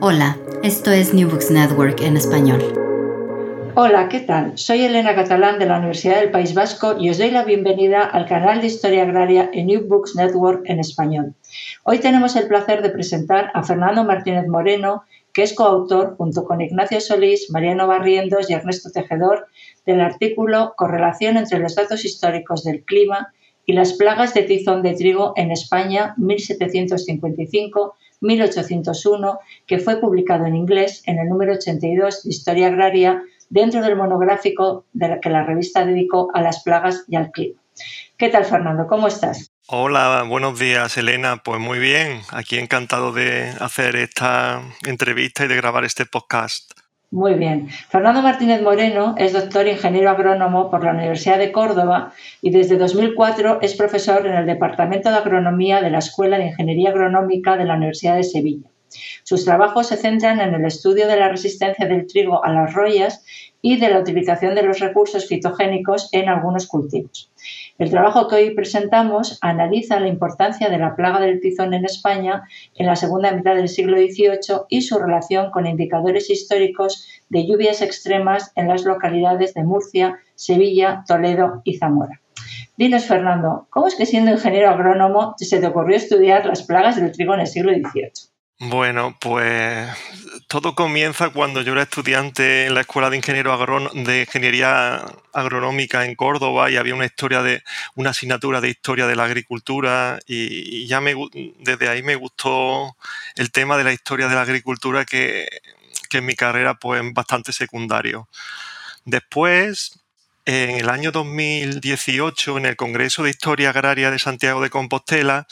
Hola, esto es New Books Network en español. Hola, ¿qué tal? Soy Elena Catalán de la Universidad del País Vasco y os doy la bienvenida al canal de Historia Agraria en New Books Network en español. Hoy tenemos el placer de presentar a Fernando Martínez Moreno, que es coautor, junto con Ignacio Solís, Mariano Barrientos y Ernesto Tejedor, del artículo Correlación entre los datos históricos del clima y las plagas de tizón de trigo en España 1755-1801, que fue publicado en inglés en el número 82 de Historia Agraria dentro del monográfico de que la revista dedicó a las plagas y al clima. ¿Qué tal, Fernando? ¿Cómo estás? Hola, buenos días, Elena. Pues muy bien, aquí encantado de hacer esta entrevista y de grabar este podcast. Muy bien. Fernando Martínez Moreno es doctor ingeniero agrónomo por la Universidad de Córdoba y desde 2004 es profesor en el Departamento de Agronomía de la Escuela de Ingeniería Agronómica de la Universidad de Sevilla. Sus trabajos se centran en el estudio de la resistencia del trigo a las rollas y de la utilización de los recursos fitogénicos en algunos cultivos. El trabajo que hoy presentamos analiza la importancia de la plaga del tizón en España en la segunda mitad del siglo XVIII y su relación con indicadores históricos de lluvias extremas en las localidades de Murcia, Sevilla, Toledo y Zamora. Dinos, Fernando, ¿cómo es que siendo ingeniero agrónomo se te ocurrió estudiar las plagas del trigo en el siglo XVIII? Bueno, pues todo comienza cuando yo era estudiante en la Escuela de, Ingeniero de Ingeniería Agronómica en Córdoba y había una historia de una asignatura de historia de la agricultura y, ya me, desde ahí me gustó el tema de la historia de la agricultura que, que en mi carrera pues bastante secundario. Después, en el año 2018, en el Congreso de Historia Agraria de Santiago de Compostela,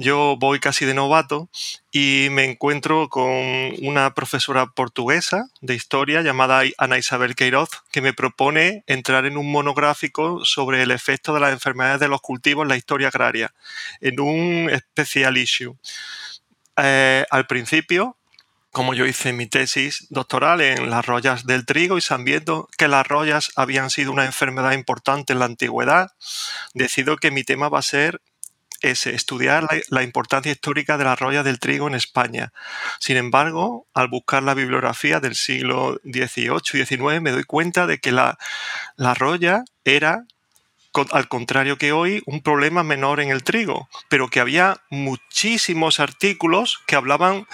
yo voy casi de novato y me encuentro con una profesora portuguesa de historia llamada Ana Isabel Queiroz que me propone entrar en un monográfico sobre el efecto de las enfermedades de los cultivos en la historia agraria, en un especial issue. Eh, al principio, como yo hice mi tesis doctoral en las rollas del trigo y sabiendo que las rollas habían sido una enfermedad importante en la antigüedad, decido que mi tema va a ser es estudiar la, importancia histórica de la roya del trigo en España. Sin embargo, al buscar la bibliografía del siglo XVIII y XIX, me doy cuenta de que la, la roya era al contrario que hoy, un problema menor en el trigo, pero que había muchísimos artículos que hablaban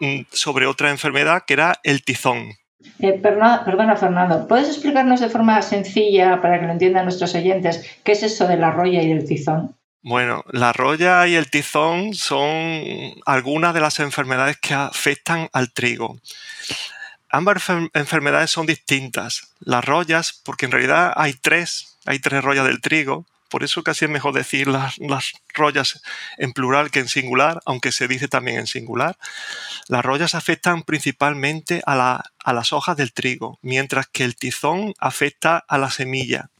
mm, sobre otra enfermedad que era el tizón. Eh, perdona, perdona, Fernando, ¿puedes explicarnos de forma sencilla, para que lo entiendan nuestros oyentes, qué es eso de la roya y del tizón? Bueno, la roya y el tizón son algunas de las enfermedades que afectan al trigo. Ambas enfermedades son distintas. Las rollas, porque en realidad hay tres, hay tres rollas del trigo, por eso casi es mejor decir las, las, en plural que en singular, aunque se dice también en singular. Las rollas afectan principalmente a, a las hojas del trigo, mientras que el tizón afecta a la semilla.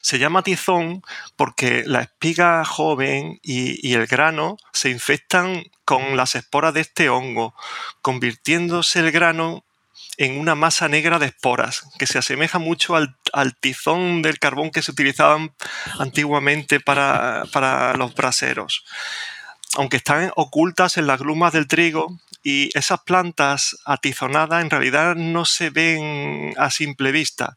Se llama tizón porque la espiga joven y, el grano se infectan con las esporas de este hongo, convirtiéndose el grano en una masa negra de esporas, que se asemeja mucho al, tizón del carbón que se utilizaban antiguamente para, para, los braseros. Aunque están ocultas en las glumas del trigo, y esas plantas atizonadas en realidad no se ven a simple vista,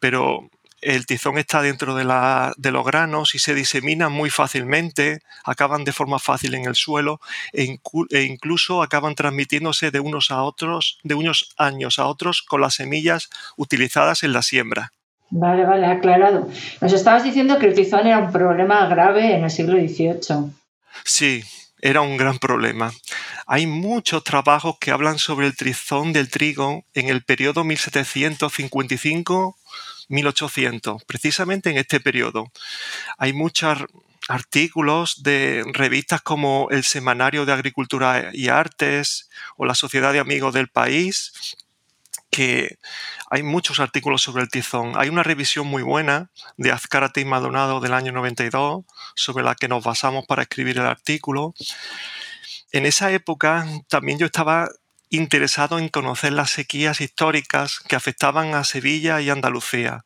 pero el tizón está dentro de, los granos y se disemina muy fácilmente, acaban de forma fácil en el suelo e, e, incluso acaban transmitiéndose de unos a otros, de unos años a otros con las semillas utilizadas en la siembra. Vale, vale, aclarado. Nos estabas diciendo que el tizón era un problema grave en el siglo XVIII. Sí, era un gran problema. Hay muchos trabajos que hablan sobre el tizón del trigo en el periodo 1755 1800, precisamente en este periodo. Hay muchos artículos de revistas como el Semanario de Agricultura y Artes o la Sociedad de Amigos del País, que hay muchos artículos sobre el tizón. Hay una revisión muy buena de Azcárate y Maldonado del año 92, sobre la que nos basamos para escribir el artículo. En esa época también yo estaba interesado en conocer las sequías históricas que afectaban a Sevilla y Andalucía,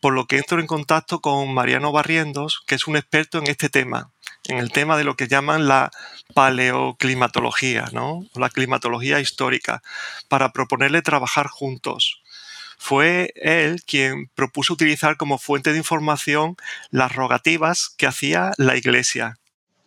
por lo que entro en contacto con Mariano Barrientos, que es un experto en este tema, en el tema de lo que llaman la paleoclimatología, ¿no? la climatología histórica, para proponerle trabajar juntos. Fue él quien propuso utilizar como fuente de información las rogativas que hacía la Iglesia,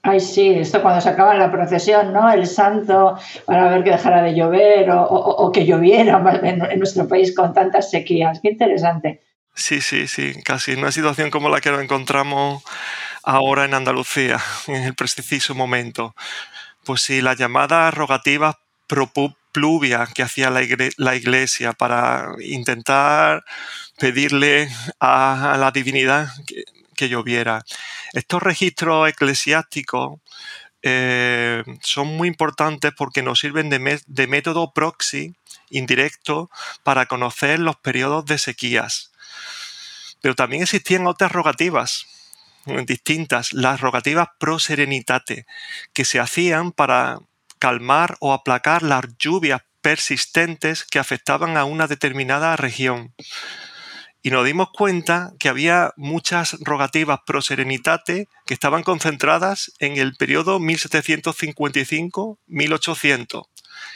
Ay, sí, esto cuando se acaba la procesión, ¿no? El santo para ver que dejara de llover o, que lloviera en, en, nuestro país con tantas sequías. Qué interesante. Sí, sí, sí, casi una situación como la que nos encontramos ahora en Andalucía, en el preciso momento. Pues sí, la llamada rogativa pluvia que hacía la, iglesia para intentar pedirle a, la divinidad que, que lloviera. Estos registros eclesiásticos eh, son muy importantes porque nos sirven de, método proxy indirecto para conocer los periodos de sequías. Pero también existían otras rogativas eh, distintas, las rogativas pro serenitate, que se hacían para calmar o aplacar las lluvias persistentes que afectaban a una determinada región y nos dimos cuenta que había muchas rogativas pro serenitate que estaban concentradas en el periodo 1755-1800,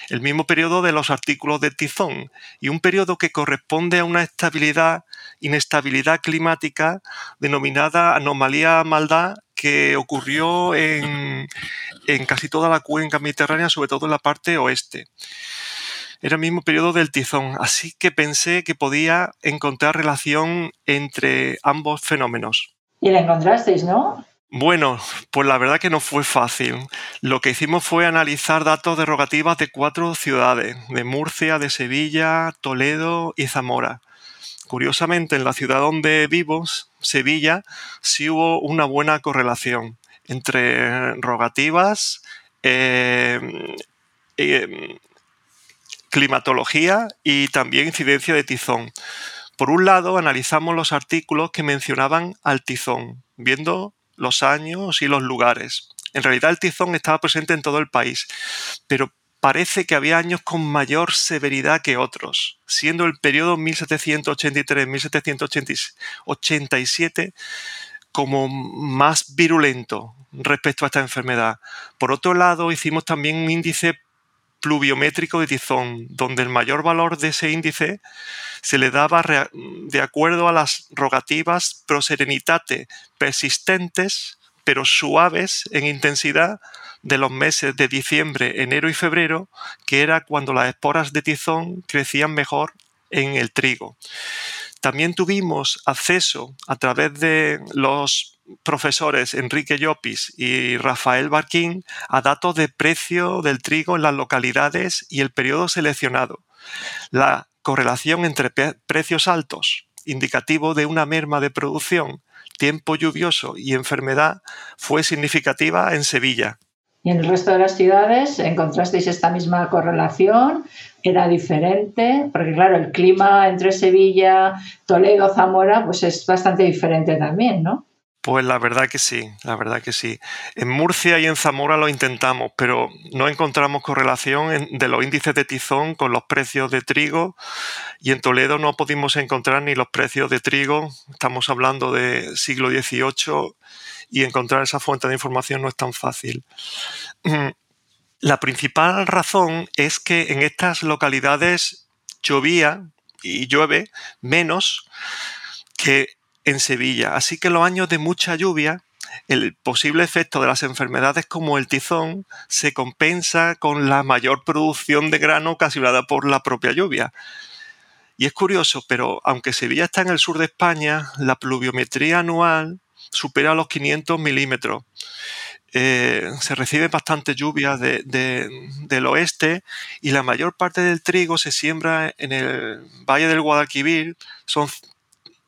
el mismo periodo de los artículos de Tizón, y un periodo que corresponde a una estabilidad, inestabilidad climática denominada anomalía maldad que ocurrió en, en casi toda la cuenca mediterránea, sobre todo en la parte oeste era el mismo periodo del tizón, así que pensé que podía encontrar relación entre ambos fenómenos. Y la encontrasteis, ¿no? Bueno, pues la verdad que no fue fácil. Lo que hicimos fue analizar datos de rogativas de cuatro ciudades, de Murcia, de Sevilla, Toledo y Zamora. Curiosamente, en la ciudad donde vivo, Sevilla, sí hubo una buena correlación entre rogativas, eh, eh, climatología y también incidencia de tizón. Por un lado, analizamos los artículos que mencionaban al tizón, viendo los años y los lugares. En realidad el tizón estaba presente en todo el país, pero parece que había años con mayor severidad que otros, siendo el periodo 1783-1787 como más virulento respecto a esta enfermedad. Por otro lado, hicimos también un índice pluviométrico de Tizón, donde el mayor valor de ese índice se le daba de acuerdo a las rogativas proserenitate persistentes, pero suaves en intensidad de los meses de diciembre, enero y febrero, que era cuando las esporas de tizón crecían mejor en el trigo. También tuvimos acceso a través de los profesores Enrique Llopis y Rafael Barquín a datos de precio del trigo en las localidades y el periodo seleccionado. La correlación entre precios altos, indicativo de una merma de producción, tiempo lluvioso y enfermedad, fue significativa en Sevilla. ¿Y en el resto de las ciudades encontrasteis esta misma correlación? ¿Era diferente? Porque claro, el clima entre Sevilla, Toledo, Zamora, pues es bastante diferente también, ¿no? Pues la verdad que sí, la verdad que sí. En Murcia y en Zamora lo intentamos, pero no encontramos correlación de los índices de tizón con los precios de trigo y en Toledo no pudimos encontrar ni los precios de trigo. Estamos hablando de siglo XVIII y encontrar esa fuente de información no es tan fácil. La principal razón es que en estas localidades llovía y llueve menos que en Sevilla. Así que los años de mucha lluvia, el posible efecto de las enfermedades como el tizón se compensa con la mayor producción de grano ocasionada por la propia lluvia. Y es curioso, pero aunque Sevilla está en el sur de España, la pluviometría anual supera los 500 milímetros. Eh, se recibe bastante lluvia del oeste y la mayor parte del trigo se siembra en el Valle del Guadalquivir. Son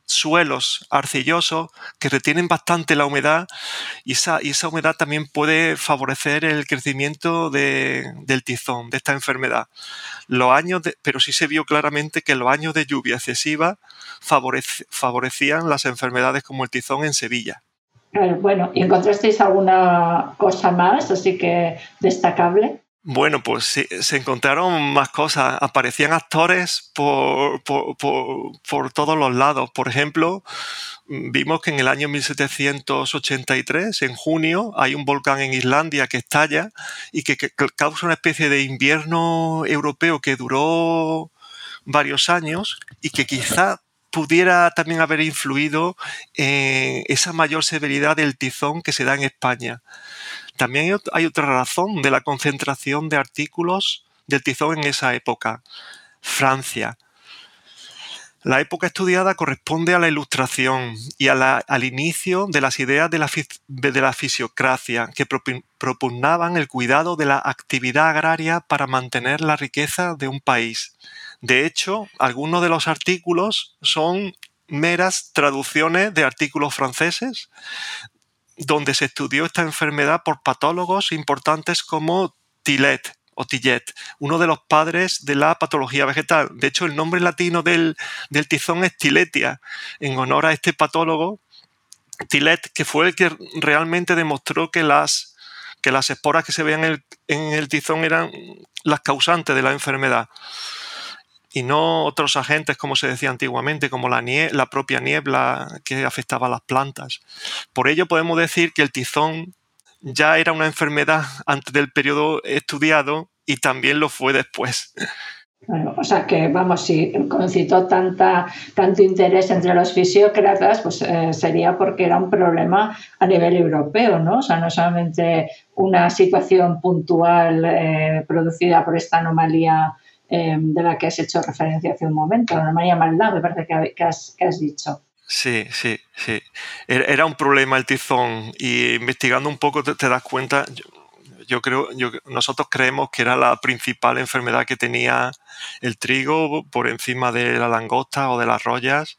suelos arcillosos que retienen bastante la humedad y esa, esa humedad también puede favorecer el crecimiento del tizón, de esta enfermedad. Los años pero sí se vio claramente que los años de lluvia excesiva favorecían las enfermedades como el tizón en Sevilla. Bueno, ¿y encontrasteis alguna cosa más, así que destacable? Bueno, pues se encontraron más cosas. Aparecían actores por, por, todos los lados. Por ejemplo, vimos que en el año 1783, en junio, hay un volcán en Islandia que estalla y que, causa una especie de invierno europeo que duró varios años y que quizá pudiera también haber influido en esa mayor severidad del tizón que se da en España. También hay otra razón de la concentración de artículos del tizón en esa época, Francia. La época estudiada corresponde a la Ilustración y al inicio de las ideas de la, fisiocracia que propugnaban el cuidado de la actividad agraria para mantener la riqueza de un país. De hecho, algunos de los artículos son meras traducciones de artículos franceses donde se estudió esta enfermedad por patólogos importantes como Tillet o Tillet, uno de los padres de la patología vegetal. De hecho, el nombre latino del, tizón es Tiletia, en honor a este patólogo, Tillet, que fue el que realmente demostró que las, que las esporas que se veían en el, en el tizón eran las causantes de la enfermedad y no otros agentes, como se decía antiguamente, como la, la propia niebla que afectaba a las plantas. Por ello podemos decir que el tizón ya era una enfermedad antes del periodo estudiado y también lo fue después. o sea que, vamos, si concitó tanta, tanto interés entre los fisiócratas, pues eh, sería porque era un problema a nivel europeo, ¿no? O sea, no solamente una situación puntual eh, producida por esta anomalía Em, de la que has hecho referencia hace un momento, la María Maldá, me parece que, has, dicho. Sí, sí, sí. Era un problema el tizón y investigando un poco te, das cuenta, yo, creo, yo, nosotros creemos que era la principal enfermedad que tenía el trigo por encima de la langosta o de las rollas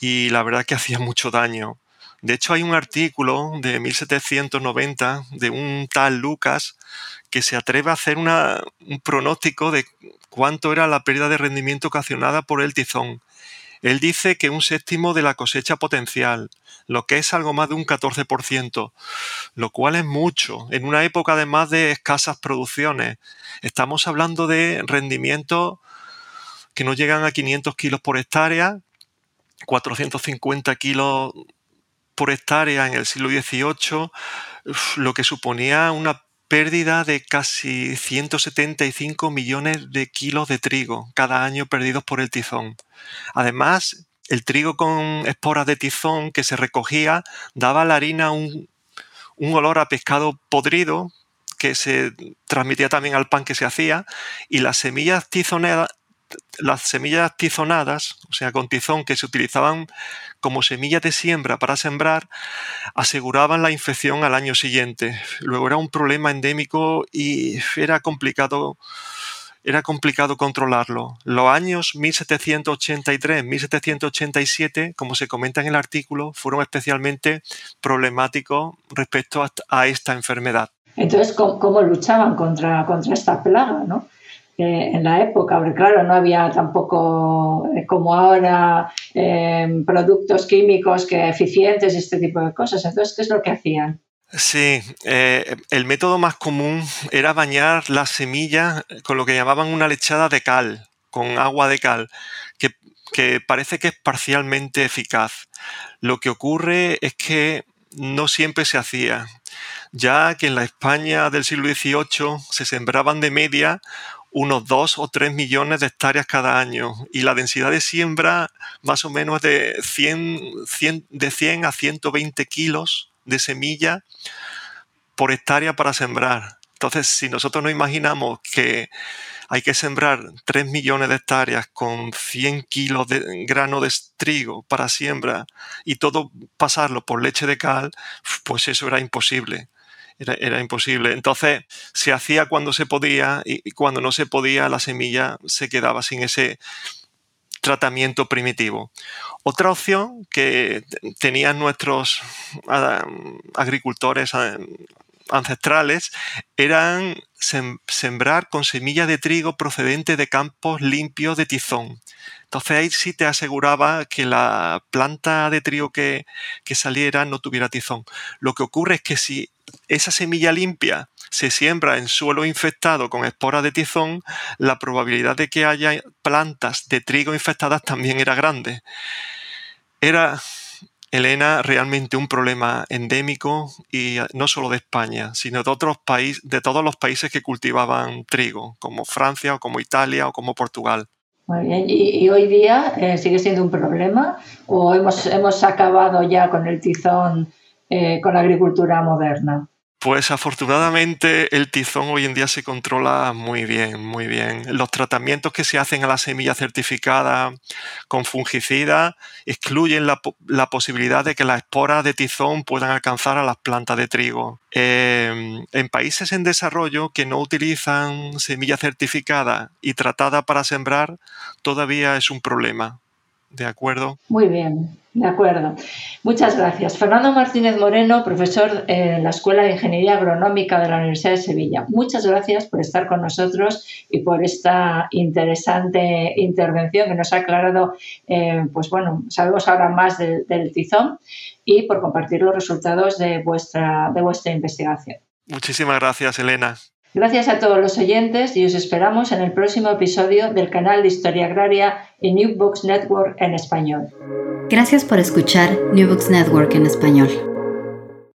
y la verdad que hacía mucho daño. De hecho, hay un artículo de 1790 de un tal Lucas que se atreve a hacer un pronóstico de cuánto era la pérdida de rendimiento ocasionada por el tizón. Él dice que un séptimo de la cosecha potencial, lo que es algo más de un 14%, lo cual es mucho, en una época además de escasas producciones. Estamos hablando de rendimientos que no llegan a 500 kilos por hectárea, 450 kilos por hectárea en el siglo XVIII, lo que suponía una pérdida de casi 175 millones de kilos de trigo cada año perdidos por el tizón. Además, el trigo con esporas de tizón que se recogía daba a la harina un, olor a pescado podrido que se transmitía también al pan que se hacía y las semillas tizoneadas las semillas tizonadas, o sea, con tizón que se utilizaban como semillas de siembra para sembrar, aseguraban la infección al año siguiente. Luego era un problema endémico y era complicado era complicado controlarlo. Los años 1783-1787, como se comenta en el artículo, fueron especialmente problemáticos respecto a, esta enfermedad. Entonces, ¿cómo, luchaban contra, contra esta plaga? ¿no? En la época, porque claro, no había tampoco eh, como ahora em, productos químicos que eficientes y este tipo de cosas. Entonces, ¿qué es lo que hacían? Sí, eh, el método más común era bañar las semillas con lo que llamaban una lechada de cal, con agua de cal, que, que parece que es parcialmente eficaz. Lo que ocurre es que no siempre se hacía, ya que en la España del siglo XVIII se sembraban de media unos 2 o 3 millones de hectáreas cada año y la densidad de siembra más o menos de 100, de 100 a 120 kilos de semilla por hectárea para sembrar. Entonces, si nosotros nos imaginamos que hay que sembrar 3 millones de hectáreas con 100 kilos de grano de trigo para siembra y todo pasarlo por leche de cal, pues eso era imposible era, imposible. Entonces se hacía cuando se podía y, cuando no se podía la semilla se quedaba sin ese tratamiento primitivo. Otra opción que tenían nuestros ah, agricultores ah, ancestrales eran sembrar con semilla de trigo procedente de campos limpios de tizón. Entonces ahí sí te aseguraba que la planta de trigo que, que saliera no tuviera tizón. Lo que ocurre es que si esa semilla limpia se siembra en suelo infectado con esporas de tizón, la probabilidad de que haya plantas de trigo infectadas también era grande. Era, Elena, realmente un problema endémico y no solo de España, sino de otros países, de todos los países que cultivaban trigo, como Francia o como Italia o como Portugal. Muy bien. ¿Y, hoy día eh, sigue siendo un problema o hemos, hemos acabado ya con el tizón eh, con la agricultura moderna? Pues afortunadamente el tizón hoy en día se controla muy bien, muy bien. Los tratamientos que se hacen a la semilla certificada con fungicida excluyen la, posibilidad de que las esporas de tizón puedan alcanzar a las plantas de trigo. Em, en países en desarrollo que no utilizan semilla certificada y tratada para sembrar, todavía es un problema. ¿De acuerdo? Muy bien. De acuerdo. Muchas gracias. Fernando Martínez Moreno, profesor en la Escuela de Ingeniería Agronómica de la Universidad de Sevilla. Muchas gracias por estar con nosotros y por esta interesante intervención que nos ha aclarado, eh, pues bueno, sabemos ahora más del, del tizón y por compartir los resultados de vuestra, de vuestra investigación. Muchísimas gracias, Elena. Gracias a todos los oyentes y os esperamos en el próximo episodio del canal de Historia Agraria en New Books Network en español. Gracias por escuchar New Books Network en español.